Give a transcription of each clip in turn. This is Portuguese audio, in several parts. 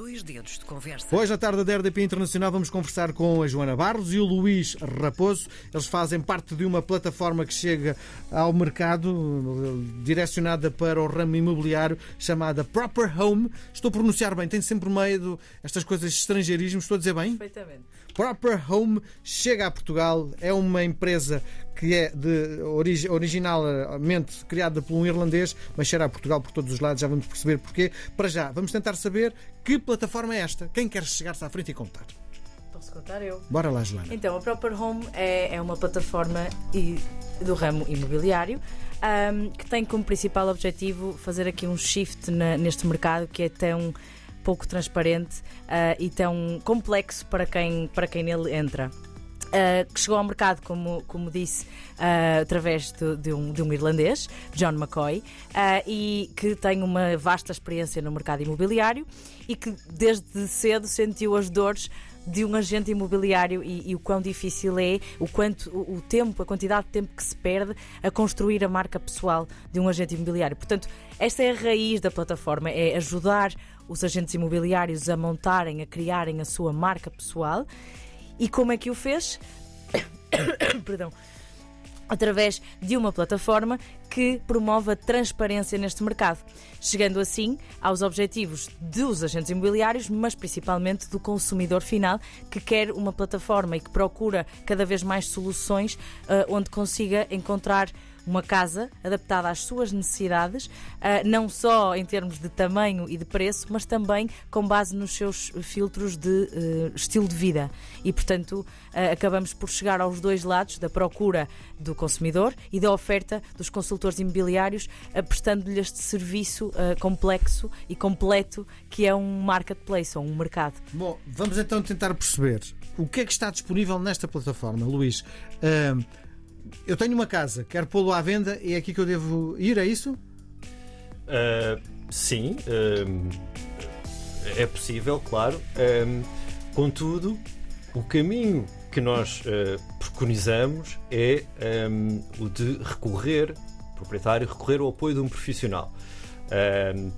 Dois dedos de conversa. Hoje, na tarde da RDP Internacional, vamos conversar com a Joana Barros e o Luís Raposo. Eles fazem parte de uma plataforma que chega ao mercado, direcionada para o ramo imobiliário, chamada Proper Home. Estou a pronunciar bem, tem sempre medo estas coisas de estrangeirismo. Estou a dizer bem? Perfeitamente. Proper Home chega a Portugal, é uma empresa que é de origi originalmente criada por um irlandês, mas chega a Portugal por todos os lados, já vamos perceber porquê. Para já, vamos tentar saber que plataforma é esta. Quem quer chegar-se à frente e contar? Posso contar eu? Bora lá, Joana. Então, a Proper Home é, é uma plataforma do ramo imobiliário ahm, que tem como principal objetivo fazer aqui um shift na- neste mercado que é tão pouco transparente ah, e tão complexo para quem, para quem nele entra. Uh, que chegou ao mercado, como, como disse, uh, através de, de um, de um irlandês, John McCoy, uh, e que tem uma vasta experiência no mercado imobiliário e que desde cedo sentiu as dores de um agente imobiliário e, e o quão difícil é, o quanto o, o tempo, a quantidade de tempo que se perde a construir a marca pessoal de um agente imobiliário. Portanto, esta é a raiz da plataforma, é ajudar os agentes imobiliários a montarem, a criarem a sua marca pessoal. E como é que o fez? Perdão. Através de uma plataforma que promove a transparência neste mercado, chegando assim aos objetivos dos agentes imobiliários, mas principalmente do consumidor final, que quer uma plataforma e que procura cada vez mais soluções ah, onde consiga encontrar uma casa adaptada às suas necessidades, ah, não só em termos de tamanho e de preço, mas também com base nos seus filtros de eh, estilo de vida. E, portanto, ah, acabamos por chegar aos dois lados da procura do consumidor e da oferta dos consultores imobiliários, ah, prestando-lhe este serviço ah, complexo e completo que é um marketplace ou um mercado. Bom, vamos então tentar perceber o que é que está disponível nesta plataforma, Luís. Eu tenho uma casa, quero pô-lo à venda, é aqui que eu devo ir, é isso? Uh, sim, um, é possível, claro. Um, contudo, o caminho que nós uh, preconizamos é um, o de recorrer, o proprietário recorrer ao apoio de um profissional. Um,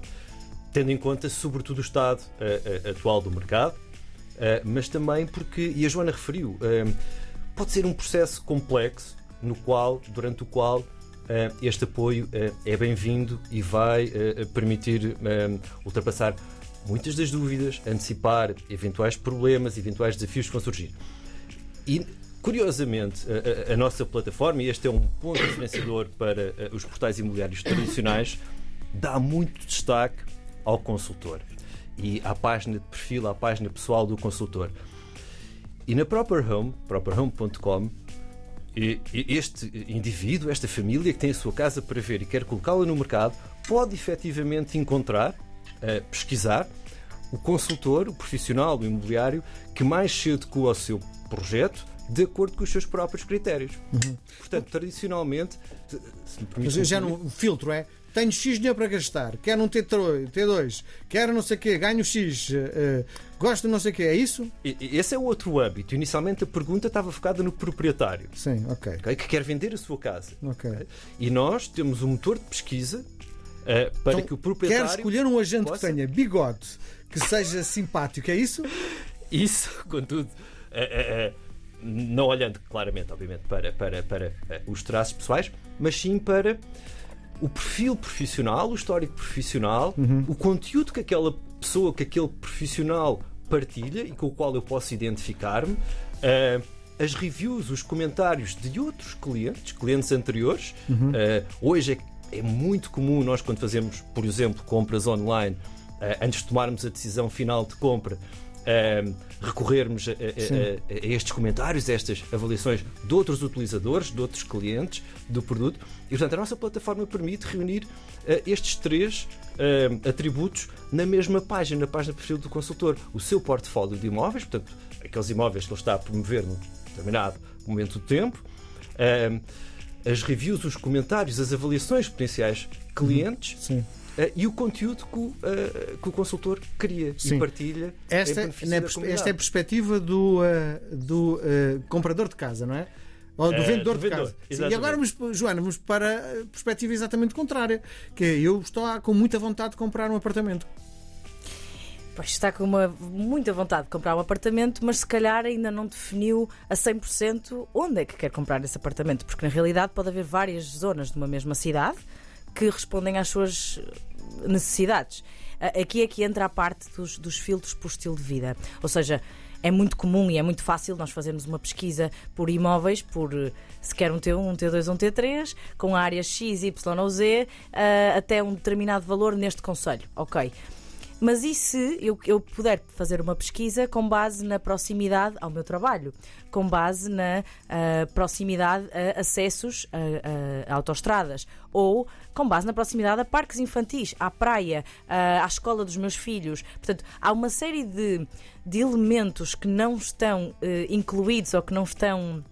tendo em conta, sobretudo, o estado uh, uh, atual do mercado, uh, mas também porque, e a Joana referiu, pode ser um processo complexo no qual, durante o qual uh, este apoio uh, é bem-vindo e vai uh, permitir ultrapassar muitas das dúvidas, antecipar eventuais problemas, eventuais desafios que vão surgir. E, curiosamente, a, a- nossa plataforma, e este é um ponto diferenciador para os portais imobiliários tradicionais, dá muito destaque ao consultor e à página de perfil, à página pessoal do consultor. E na Proper Home, properhome.com, este indivíduo, esta família que tem a sua casa para ver e quer colocá-la no mercado, pode efetivamente encontrar, eh, pesquisar, o consultor, o profissional do imobiliário que mais se adequa ao seu projeto de acordo com os seus próprios critérios. Portanto, tradicionalmente, se me permite Mas já concluir, no filtro é. Tenho X dinheiro para gastar, quero um T3, T2, quero não sei o quê, ganho X, eh, gosto de não sei o quê, é isso? esse é o outro âmbito. Inicialmente a pergunta estava focada no proprietário. Sim, ok. ok, que quer vender a sua casa. Ok. ok? E nós temos um motor de pesquisa eh, para Então, que o proprietário. Quero escolher um agente possa- que tenha bigode, que seja simpático, é isso? Isso, contudo, eh, eh, não olhando claramente, obviamente, para, para, para os traços pessoais, mas sim para o perfil profissional, o histórico profissional, o conteúdo que aquela pessoa, que aquele profissional partilha e com o qual eu posso identificar-me, eh, as reviews, os comentários de outros clientes, clientes anteriores. Eh, hoje é, é muito comum nós, quando fazemos, por exemplo, compras online, eh, antes de tomarmos a decisão final de compra, eh, recorrermos a, a- a- estes comentários, a estas avaliações de outros utilizadores, de outros clientes do produto. E, portanto, a nossa plataforma permite reunir eh, estes três eh, atributos na mesma página, na página de perfil do consultor. O seu portfólio de imóveis, portanto, aqueles imóveis que ele está a promover num determinado momento do tempo, eh, as reviews, os comentários, as avaliações de potenciais clientes Sim. Eh, e o conteúdo que o, eh, que o consultor cria Sim. e partilha. Esta, comunidade. esta é a perspectiva do, eh, do comprador de casa, não é? Ou do Eh, vendedor do de vendedor, casa. Sim, e agora, vamos, Joana, vamos para a perspectiva exatamente contrária, que é eu estou com muita vontade de comprar um apartamento. Pois está com uma, muita vontade de comprar um apartamento, mas se calhar ainda não definiu a 100% onde é que quer comprar esse apartamento, porque na realidade pode haver várias zonas de uma mesma cidade que respondem às suas necessidades. Aqui é que entra a parte dos, dos filtros por estilo de vida. Ou seja, é muito comum e é muito fácil nós fazermos uma pesquisa por imóveis, por se quer um T1, um T2 um T3, com áreas X, Y ou Z, uh, até um determinado valor neste conselho. Ok. Mas e se eu, eu puder fazer uma pesquisa com base na proximidade ao meu trabalho, com base na uh, proximidade a acessos a, a, a, autoestradas, ou com base na proximidade a parques infantis, à praia, uh, à escola dos meus filhos. Portanto, há uma série de, de elementos que não estão uh, incluídos ou que não estão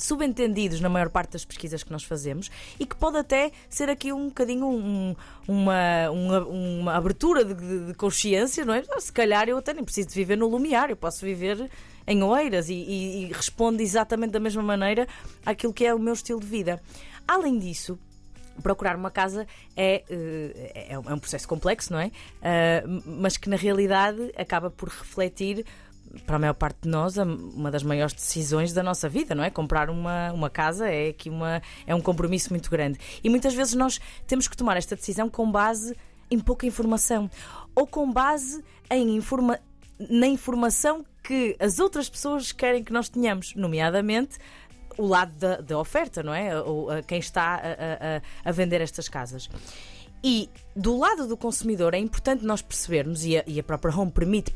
subentendidos na maior parte das pesquisas que nós fazemos e que pode até ser aqui um bocadinho um, uma, uma, uma, abertura de, de, consciência, não é? Se calhar eu até nem preciso de viver no Lumiar, eu posso viver em Oeiras e, e, e responde exatamente da mesma maneira àquilo que é o meu estilo de vida. Além disso, procurar uma casa é, eh, é, é um processo complexo, não é? Uh, mas que na realidade acaba por refletir para a maior parte de nós, uma das maiores decisões da nossa vida, não é? Comprar uma, uma casa é, aqui uma, é um compromisso muito grande. E muitas vezes nós temos que tomar esta decisão com base em pouca informação ou com base em informa na informação que as outras pessoas querem que nós tenhamos, nomeadamente o lado da, da oferta, não é? Ou quem está a, a, a vender estas casas. E do lado do consumidor é importante nós percebermos, e a, e a própria Home permite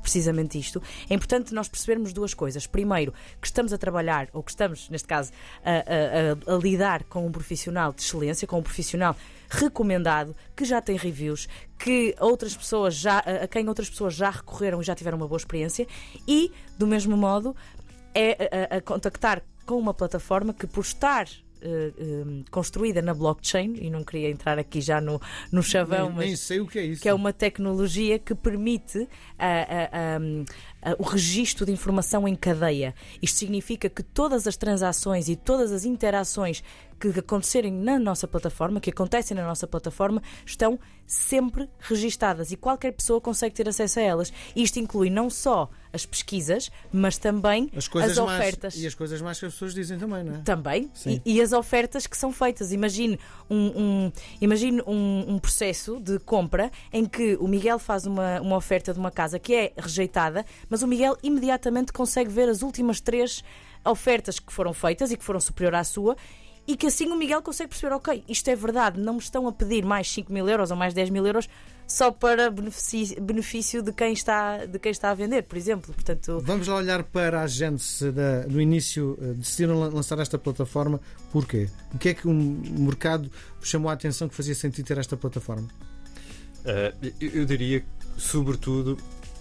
precisamente isto, é importante nós percebermos duas coisas. Primeiro, que estamos a trabalhar, ou que estamos, neste caso, a, a, a, lidar com um profissional de excelência, com um profissional recomendado, que já tem reviews, que outras pessoas já, a quem outras pessoas já recorreram e já tiveram uma boa experiência, e, do mesmo modo, é a contactar com uma plataforma que, por estar uh, construída na blockchain, e não queria entrar aqui já no, no chavão, nem, mas. Nem sei o que é isso. Que é uma tecnologia que permite uh, uh, o registro de informação em cadeia. Isto significa que todas as transações e todas as interações que acontecerem na nossa plataforma, que acontecem na nossa plataforma, estão sempre registadas e qualquer pessoa consegue ter acesso a elas. Isto inclui não só as pesquisas, mas também as, as ofertas. Mais, e as coisas mais que as pessoas dizem também, não é? Também. E, e, as ofertas que são feitas. Imagine um, um imagine um, um, processo de compra em que o Miguel faz uma, uma oferta de uma casa que é rejeitada, mas o Miguel imediatamente consegue ver as últimas três ofertas que foram feitas e que foram superior à sua e que assim o Miguel consegue perceber, ok, isto é verdade, não me estão a pedir mais 5 mil euros ou mais 10 mil euros só para benefício, de, quem está, de quem está a vender, por exemplo. Portanto... Vamos lá olhar para a gente no início, eh, decidiram lançar esta plataforma, porquê? O que é que o mercado chamou a atenção que fazia sentido ter esta plataforma? Uh, eu diria, sobretudo,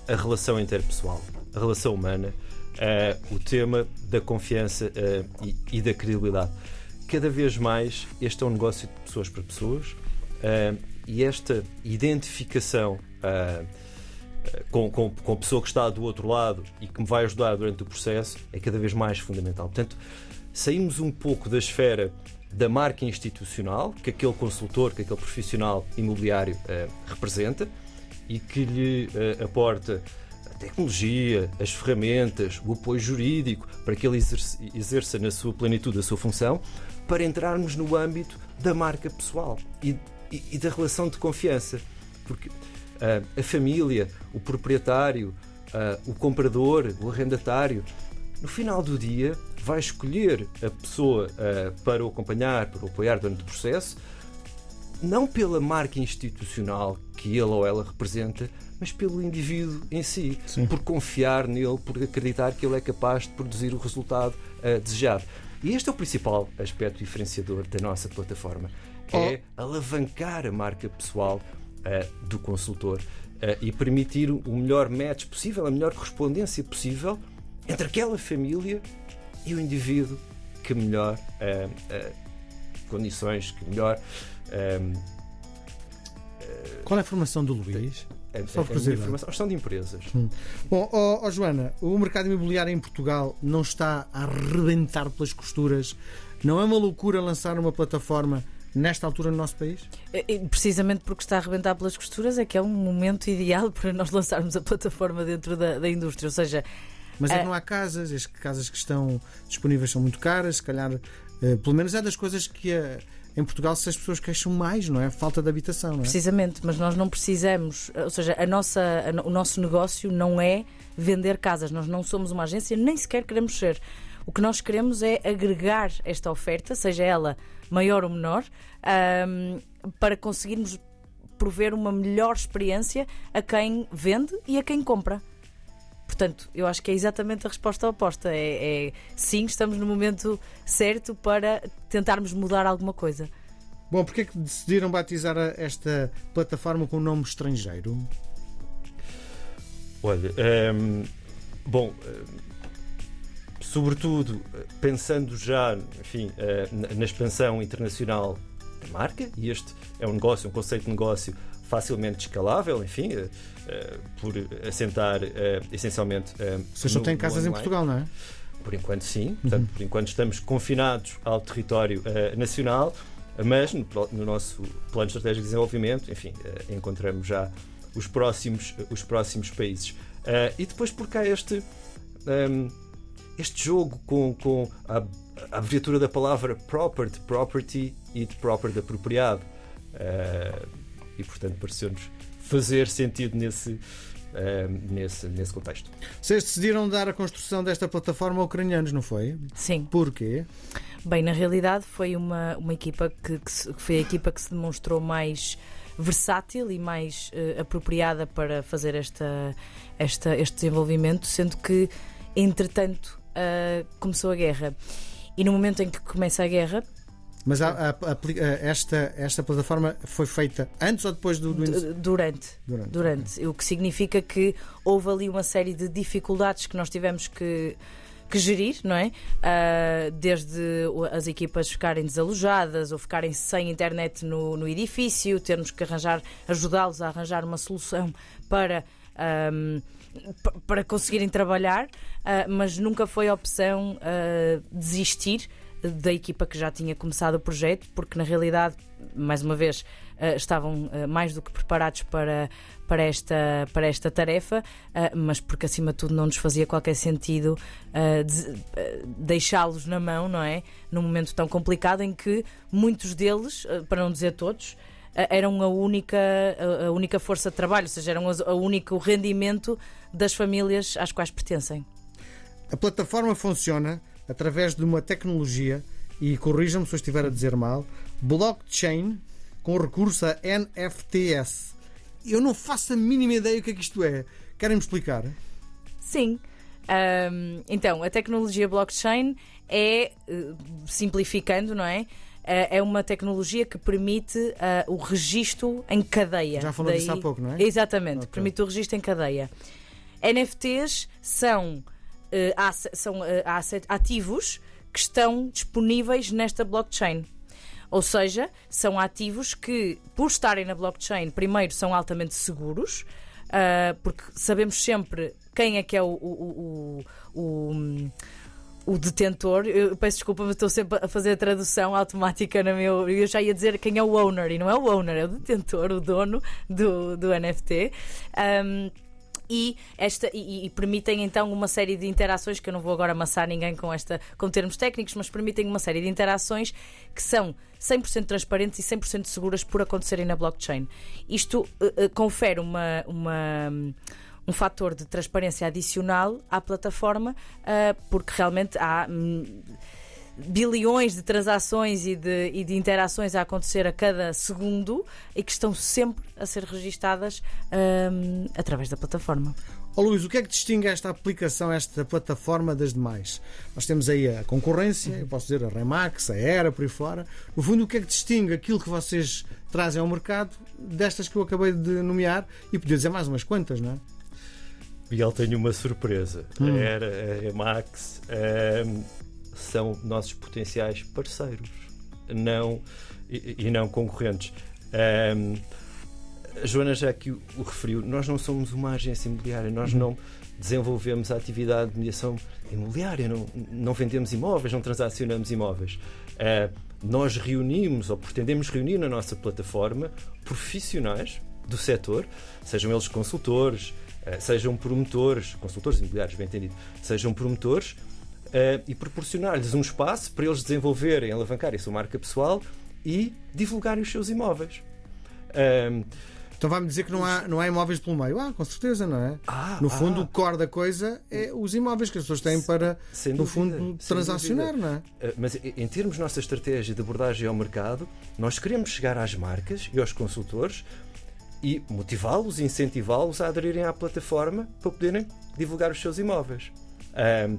a relação interpessoal, a relação humana, uh, o tema da confiança uh, e, e da credibilidade cada vez mais este é um negócio de pessoas para pessoas uh, e esta identificação uh, com, com, com a pessoa que está do outro lado e que me vai ajudar durante o processo é cada vez mais fundamental. Portanto, saímos um pouco da esfera da marca institucional que aquele consultor, que aquele profissional imobiliário uh, representa e que lhe uh, aporta a tecnologia, as ferramentas, o apoio jurídico para que ele exerça, exerça na sua plenitude a sua função, para entrarmos no âmbito da marca pessoal e, e, e da relação de confiança. Porque uh, a família, o proprietário, uh, o comprador, o arrendatário, no final do dia vai escolher a pessoa uh, para o acompanhar, para o apoiar durante o processo, não pela marca institucional que ele ou ela representa, mas pelo indivíduo em si, Sim. por confiar nele, por acreditar que ele é capaz de produzir o resultado uh, desejado. E este é o principal aspecto diferenciador da nossa plataforma: é oh. alavancar a marca pessoal uh, do consultor uh, e permitir o melhor match possível, a melhor correspondência possível entre aquela família e o indivíduo que melhor condições, que melhor. Qual é a formação do Luís? É, Só por é, informação, são de empresas. Hum. Bom, oh, oh, Joana, o mercado imobiliário em Portugal não está a arrebentar pelas costuras. Não é uma loucura lançar uma plataforma nesta altura no nosso país? Precisamente porque está a arrebentar pelas costuras, é que é um momento ideal para nós lançarmos a plataforma dentro da, da indústria. Ou seja, mas é que não há casas, as casas que estão disponíveis são muito caras, se calhar, uh, pelo menos é das coisas que uh, em Portugal se as pessoas queixam mais, não é? Falta de habitação, não é? Precisamente, mas nós não precisamos, ou seja, a nossa, a, o nosso negócio não é vender casas, nós não somos uma agência, nem sequer queremos ser. O que nós queremos é agregar esta oferta, seja ela maior ou menor, um, para conseguirmos prover uma melhor experiência a quem vende e a quem compra. Portanto, eu acho que é exatamente a resposta oposta. É, é sim, estamos no momento certo para tentarmos mudar alguma coisa. Bom, porquê é que decidiram batizar esta plataforma com um nome estrangeiro? Olha, um, bom, sobretudo pensando já, enfim, eh, na expansão internacional da marca, e este é um negócio, um conceito de negócio facilmente escalável, enfim, uh, por assentar uh, essencialmente. Vocês só têm casas em Portugal, não é? Por enquanto, sim. Portanto, uhum. por enquanto estamos confinados ao território nacional, mas no, no, nosso plano estratégico de desenvolvimento, enfim, encontramos já os próximos, os próximos países. e depois, por cá, este. Um, este jogo com, com a, a abreviatura da palavra proper de property e de proper de apropriado. Uh, e, portanto, pareceu-nos fazer sentido nesse, uh, nesse, nesse contexto. Vocês decidiram dar a construção desta plataforma a ucranianos, não foi? Sim. Porquê? Bem, na realidade foi uma, uma equipa que, que, se, foi a equipa que se demonstrou mais versátil e mais uh, apropriada para fazer esta, esta, este desenvolvimento, sendo que, entretanto, uh, começou a guerra. E no momento em que começa a guerra, mas a, a, a, esta, esta plataforma foi feita antes ou depois do, do Durante. Durante. Durante. O que significa que houve ali uma série de dificuldades que nós tivemos que que gerir, não é? Uh, desde as equipas ficarem desalojadas ou ficarem sem internet no, no edifício, termos que arranjar, ajudá-los a arranjar uma solução para. Um, para conseguirem trabalhar, uh, mas nunca foi opção uh, desistir da equipa que já tinha começado o projeto, porque na realidade, mais uma vez, uh, estavam uh, mais do que preparados para, para, esta, para esta tarefa, uh, mas porque acima de tudo não nos fazia qualquer sentido de, deixá-los na mão, não é? Num momento tão complicado em que muitos deles, para não dizer todos, eram a única, a única força de trabalho, ou seja, eram o único rendimento das famílias às quais pertencem. A plataforma funciona através de uma tecnologia, e corrijam-me se eu estiver a dizer mal, blockchain com recurso a NFTs. Eu não faço a mínima ideia o que é que isto é. Querem-me explicar? Sim. Um, então, a tecnologia blockchain é, eh, simplificando, não é? Eh, é uma tecnologia que permite uh, o registro em cadeia. Já falou Daí... disso há pouco, não é? Exatamente, okay. permite o registro em cadeia. NFTs são são uh, ativos que estão disponíveis nesta blockchain. Ou seja, são ativos que, por estarem na blockchain, primeiro são altamente seguros, uh, porque sabemos sempre quem é que é o, o, o, o o detentor, eu peço desculpa, mas estou sempre a fazer a tradução automática no meu. Eu já ia dizer quem é o owner, e não é o owner, é o detentor, o dono do, do NFT. Um, e, esta, e, e, permitem então uma série de interações que eu não vou agora amassar ninguém com, esta, com termos técnicos, mas permitem uma série de interações que são 100% transparentes e 100% seguras por acontecerem na blockchain. Isto uh, uh, confere uma, uma um fator de transparência adicional à plataforma, uh, porque realmente há. Um, bilhões de transações e de, e de interações a acontecer a cada segundo e que estão sempre a ser registadas um, através da plataforma. Oh, Luís, o que é que distingue esta aplicação, esta plataforma das demais? Nós temos aí a concorrência, eu posso dizer a Remax, a Era, por aí fora. No fundo, o que é que distingue aquilo que vocês trazem ao mercado destas que eu acabei de nomear e podia dizer mais umas quantas, não é? Miguel, tenho uma surpresa. Hum. A Era, a Remax. Um são nossos potenciais parceiros não, e, e não concorrentes. Um, a Joana já aqui o, o referiu, nós não somos uma agência imobiliária, nós Uhum. não desenvolvemos a atividade de mediação imobiliária, não, não vendemos imóveis, não transacionamos imóveis. Eh, nós reunimos ou pretendemos reunir na nossa plataforma profissionais do setor, sejam eles consultores, eh, sejam promotores, consultores imobiliários, bem entendido, sejam promotores, eh, e proporcionar-lhes um espaço para eles desenvolverem, alavancarem a sua marca pessoal e divulgarem os seus imóveis. Ahm, Então vai-me dizer que não há, não há imóveis pelo meio. Ah, com certeza, não é? Ah, no fundo, ah. o core da coisa é os imóveis que as pessoas têm para, no dúvida, fundo, transacionar, não é? Uh, Mas em termos de nossa estratégia de abordagem ao mercado, nós queremos chegar às marcas e aos consultores e motivá-los incentivá-los a aderirem à plataforma para poderem divulgar os seus imóveis. Ahm,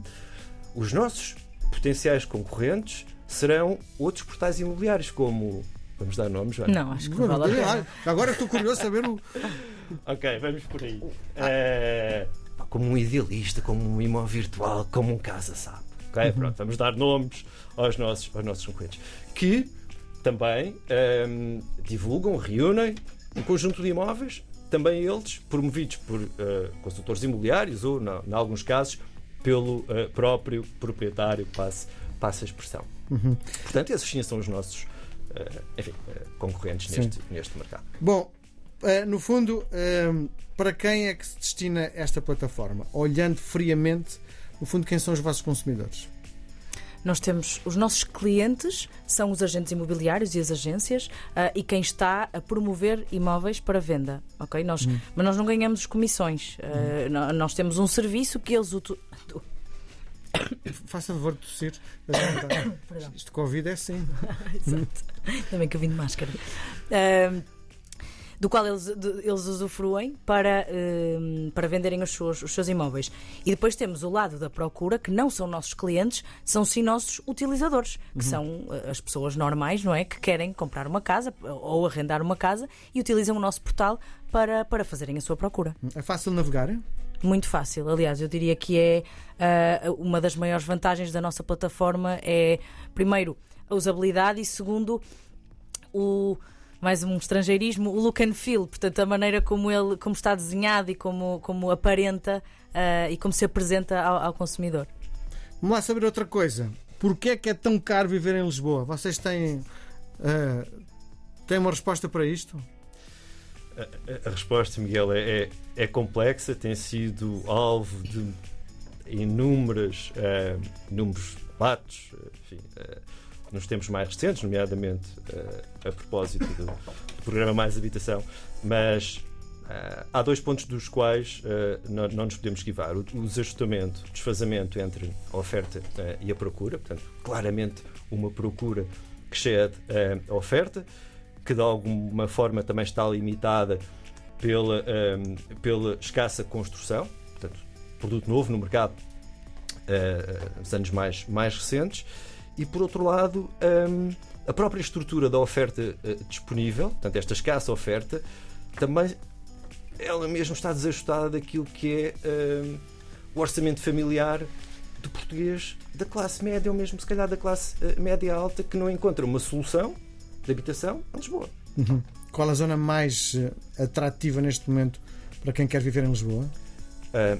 os nossos potenciais concorrentes serão outros portais imobiliários, como. Vamos dar nomes, Joana? Não, acho que não vale a pena. Agora estou curioso de saber o. Ok, vamos por aí. Eh, como um idealista, como um imóvel virtual, como um casa sabe. Ok, pronto, vamos dar nomes aos nossos, aos nossos concorrentes que também ehm, divulgam, reúnem um conjunto de imóveis, também eles promovidos por eh, consultores imobiliários ou, em alguns casos, pelo eh, próprio proprietário, passe, passe a expressão. Portanto, esses sim são os nossos eh, enfim, eh, concorrentes Sim. neste, neste mercado. Bom, no fundo, para quem é que se destina esta plataforma? Olhando friamente, no fundo, quem são os vossos consumidores? Nós temos os nossos clientes, são os agentes imobiliários e as agências, ah, e quem está a promover imóveis para venda. ok? Nós, Mas nós não ganhamos comissões. Ah, no- Nós temos um serviço que eles Faça favor de tossir. Isto Covid é assim. Exato. Bem que eu vim de máscara. Ahm, do qual eles, de- eles usufruem para, ahm, para venderem os seus, os seus imóveis. E depois temos o lado da procura, que não são nossos clientes, são sim nossos utilizadores, que são ah, as pessoas normais, não é? Que querem comprar uma casa ou arrendar uma casa e utilizam o nosso portal para, para fazerem a sua procura. É fácil navegar? Muito fácil. Aliás, eu diria que é ah, uma das maiores vantagens da nossa plataforma é, primeiro, a usabilidade e, segundo, o mais um estrangeirismo, o look and feel, portanto, a maneira como ele como está desenhado e como, como aparenta ah, e como se apresenta ao, ao consumidor. Vamos lá saber outra coisa. Porquê é que é tão caro viver em Lisboa? Vocês têm, eh, têm uma resposta para isto? A, a- resposta, Miguel, é, é, é complexa, tem sido alvo de inúmeros, eh, inúmeros debates, enfim, eh, nos tempos mais recentes, nomeadamente eh, a propósito do, do programa Mais Habitação, mas eh, há dois pontos dos quais eh, não, não nos podemos esquivar. O, o desajustamento, o desfazamento entre a oferta eh, e a procura, portanto, claramente uma procura que excede eh, a oferta, que de alguma forma também está limitada pela, ehm, pela escassa construção, portanto, produto novo no mercado eh, nos anos mais, mais recentes, e por outro lado, ehm, a própria estrutura da oferta eh, disponível, portanto, esta escassa oferta, também ela mesmo está desajustada daquilo que é ehm, o orçamento familiar do português da classe média ou mesmo se calhar da classe eh, média alta que não encontra uma solução de habitação em Lisboa. Qual a zona mais eh, atrativa neste momento para quem quer viver em Lisboa? Ah,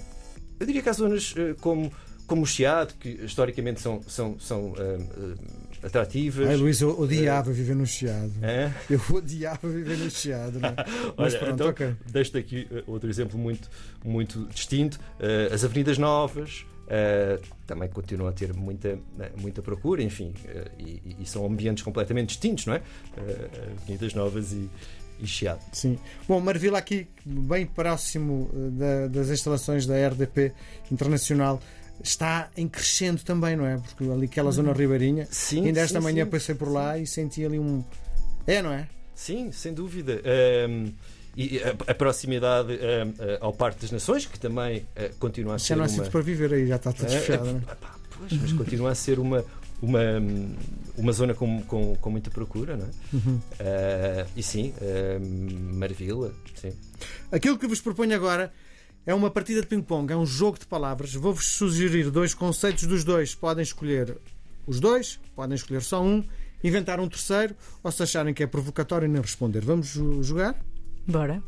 eu diria que há zonas ah, como, como o Chiado, que historicamente são, são, são ah, atrativas. Ai, Luís, eu odiava viver no Chiado. Hã? Eu odiava viver no Chiado. Não é? Mas Olha, pronto, então, ok. Deixo-te aqui outro exemplo muito, muito distinto. As Avenidas Novas. Ah, também continuam a ter muita, muita procura, enfim, ah, e, e são ambientes completamente distintos, não é? Avenidas Novas e, e Chiado. Sim. Bom, Marvila aqui, bem próximo da- das instalações da RDP Internacional, está em crescendo também, não é? Porque ali aquela zona ribeirinha. Sim, Ainda esta sim, manhã sim. passei por lá e senti ali um. É, não é? Sim, sem dúvida. Ahm, e a, a proximidade ahm, ah, ao Parque das Nações, que também ah, continua a ser Já não há uma... sítio para viver aí, já está tudo É, é, fechado, é? pá, pois, mas continua a ser uma, uma, uma zona com, com, com muita procura, não é? Uhum. Ah, e sim, ah, Marvila, sim. Aquilo que vos proponho agora é uma partida de ping-pong, é um jogo de palavras. Vou-vos sugerir dois conceitos dos dois. Podem escolher os dois, podem escolher só um, inventar um terceiro, ou se acharem que é provocatório, nem responder. Vamos jo- jogar? Bora.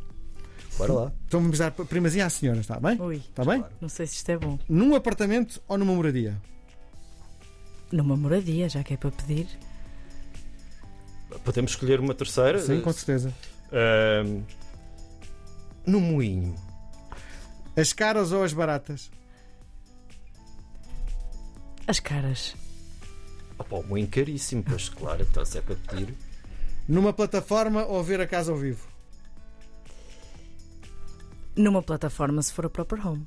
Bora lá. Então vamos dar primazia às senhoras, está bem? Ui, Está bem? não sei se isto é bom. Num apartamento ou numa moradia? Numa moradia, já que é para pedir. Podemos escolher uma terceira? Sim, com certeza. Ahm, no moinho. As caras ou as baratas? As caras. Opa, o moinho caríssimo, pois claro, então se é para pedir. Numa plataforma ou ver a casa ao vivo? Numa plataforma, se for a proper home.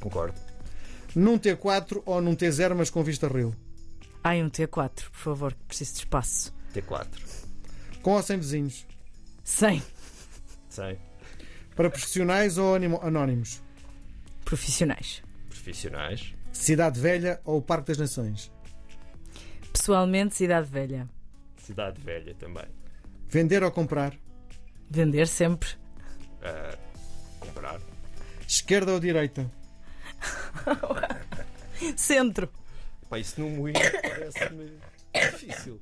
Concordo. Num T4 ou num T0, mas com vista rio? Ai, um T4, por favor, que preciso de espaço. T4. Com ou sem vizinhos? 100 Sei. Para profissionais ou animo- anónimos? profissionais. Profissionais. Cidade Velha ou Parque das Nações? Pessoalmente, cidade velha. Cidade velha também. Vender ou comprar? Vender sempre. Ah, comprar. Esquerda ou direita? Centro. Pá, isso no moinho parece-me difícil.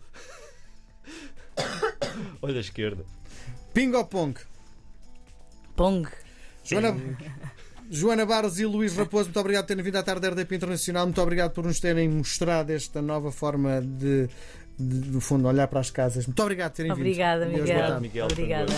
Olha a esquerda. Ping ou pong? Pong. Joana, Joana Barros e Luís Raposo, muito obrigado por terem vindo à tarde da RDP Internacional. Muito obrigado por nos terem mostrado esta nova forma de, de, do fundo, olhar para as casas. Muito obrigado por terem vindo. Obrigada, Deus, Miguel. Miguel, Obrigada.